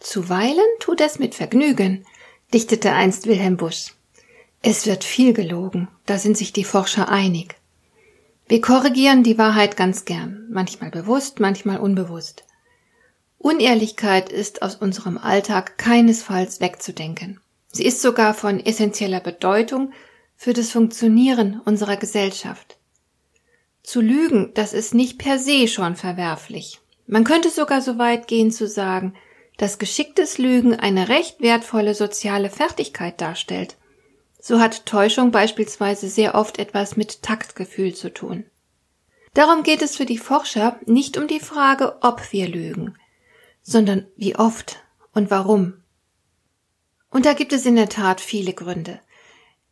zuweilen tut es mit Vergnügen, dichtete einst Wilhelm Busch. Es wird viel gelogen, da sind sich die Forscher einig. Wir korrigieren die Wahrheit ganz gern, manchmal bewusst, manchmal unbewusst. Unehrlichkeit ist aus unserem Alltag keinesfalls wegzudenken. Sie ist sogar von essentieller Bedeutung für das Funktionieren unserer Gesellschaft. Zu lügen, das ist nicht per se schon verwerflich. Man könnte sogar so weit gehen zu sagen, dass geschicktes Lügen eine recht wertvolle soziale Fertigkeit darstellt. So hat Täuschung beispielsweise sehr oft etwas mit Taktgefühl zu tun. Darum geht es für die Forscher nicht um die Frage, ob wir lügen, sondern wie oft und warum. Und da gibt es in der Tat viele Gründe.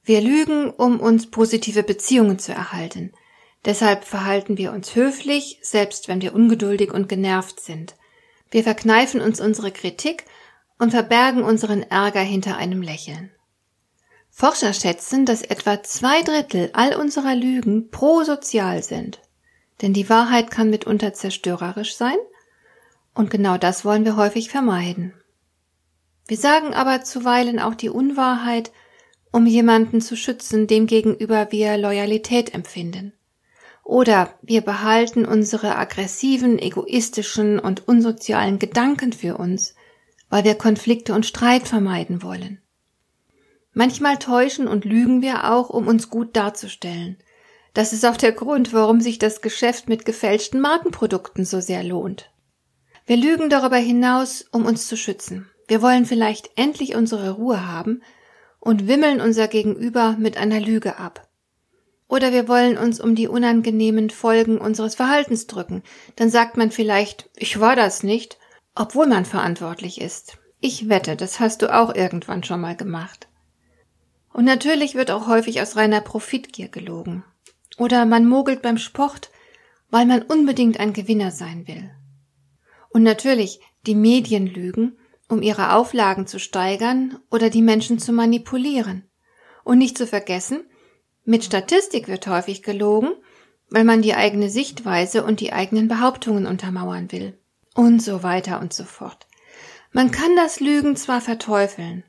Wir lügen, um uns positive Beziehungen zu erhalten – Deshalb verhalten wir uns höflich, selbst wenn wir ungeduldig und genervt sind. Wir verkneifen uns unsere Kritik und verbergen unseren Ärger hinter einem Lächeln. Forscher schätzen, dass etwa zwei Drittel all unserer Lügen prosozial sind. Denn die Wahrheit kann mitunter zerstörerisch sein und genau das wollen wir häufig vermeiden. Wir sagen aber zuweilen auch die Unwahrheit, um jemanden zu schützen, dem gegenüber wir Loyalität empfinden. Oder wir behalten unsere aggressiven, egoistischen und unsozialen Gedanken für uns, weil wir Konflikte und Streit vermeiden wollen. Manchmal täuschen und lügen wir auch, um uns gut darzustellen. Das ist auch der Grund, warum sich das Geschäft mit gefälschten Markenprodukten so sehr lohnt. Wir lügen darüber hinaus, um uns zu schützen. Wir wollen vielleicht endlich unsere Ruhe haben und wimmeln unser Gegenüber mit einer Lüge ab. Oder wir wollen uns um die unangenehmen Folgen unseres Verhaltens drücken. Dann sagt man vielleicht, ich war das nicht, obwohl man verantwortlich ist. Ich wette, das hast du auch irgendwann schon mal gemacht. Und natürlich wird auch häufig aus reiner Profitgier gelogen. Oder man mogelt beim Sport, weil man unbedingt ein Gewinner sein will. Und natürlich die Medien lügen, um ihre Auflagen zu steigern oder die Menschen zu manipulieren. Und nicht zu vergessen, mit Statistik wird häufig gelogen, weil man die eigene Sichtweise und die eigenen Behauptungen untermauern will. Und so weiter und so fort. Man kann das Lügen zwar verteufeln,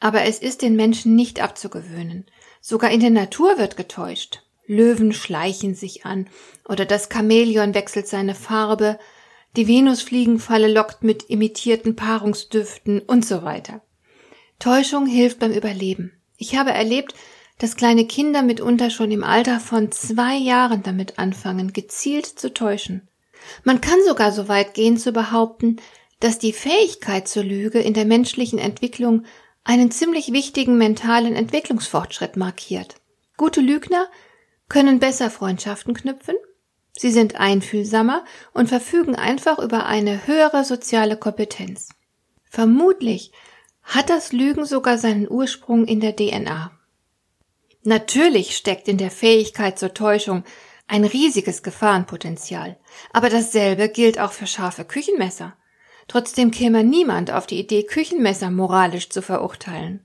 aber es ist den Menschen nicht abzugewöhnen. Sogar in der Natur wird getäuscht. Löwen schleichen sich an, oder das Chamäleon wechselt seine Farbe, die Venusfliegenfalle lockt mit imitierten Paarungsdüften und so weiter. Täuschung hilft beim Überleben. Ich habe erlebt, dass kleine Kinder mitunter schon im Alter von zwei Jahren damit anfangen, gezielt zu täuschen. Man kann sogar so weit gehen zu behaupten, dass die Fähigkeit zur Lüge in der menschlichen Entwicklung einen ziemlich wichtigen mentalen Entwicklungsfortschritt markiert. Gute Lügner können besser Freundschaften knüpfen, sie sind einfühlsamer und verfügen einfach über eine höhere soziale Kompetenz. Vermutlich hat das Lügen sogar seinen Ursprung in der DNA. Natürlich steckt in der Fähigkeit zur Täuschung ein riesiges Gefahrenpotenzial, aber dasselbe gilt auch für scharfe Küchenmesser. Trotzdem käme niemand auf die Idee, Küchenmesser moralisch zu verurteilen.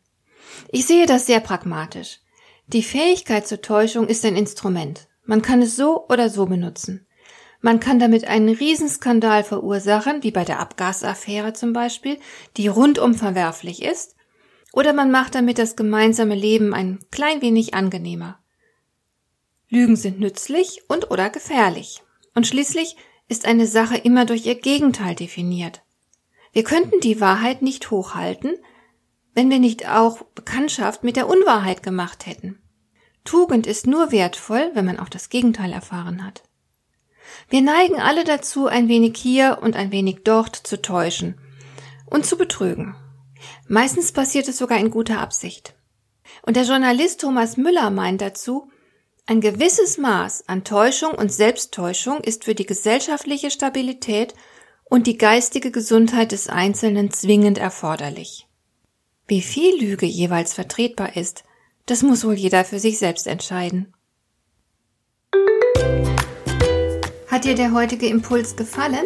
Ich sehe das sehr pragmatisch. Die Fähigkeit zur Täuschung ist ein Instrument. Man kann es so oder so benutzen. Man kann damit einen Riesenskandal verursachen, wie bei der Abgasaffäre zum Beispiel, die rundum verwerflich ist, oder man macht damit das gemeinsame Leben ein klein wenig angenehmer. Lügen sind nützlich und oder gefährlich. Und schließlich ist eine Sache immer durch ihr Gegenteil definiert. Wir könnten die Wahrheit nicht hochhalten, wenn wir nicht auch Bekanntschaft mit der Unwahrheit gemacht hätten. Tugend ist nur wertvoll, wenn man auch das Gegenteil erfahren hat. Wir neigen alle dazu, ein wenig hier und ein wenig dort zu täuschen und zu betrügen. Meistens passiert es sogar in guter Absicht. Und der Journalist Thomas Müller meint dazu, ein gewisses Maß an Täuschung und Selbsttäuschung ist für die gesellschaftliche Stabilität und die geistige Gesundheit des Einzelnen zwingend erforderlich. Wie viel Lüge jeweils vertretbar ist, das muss wohl jeder für sich selbst entscheiden. Hat dir der heutige Impuls gefallen?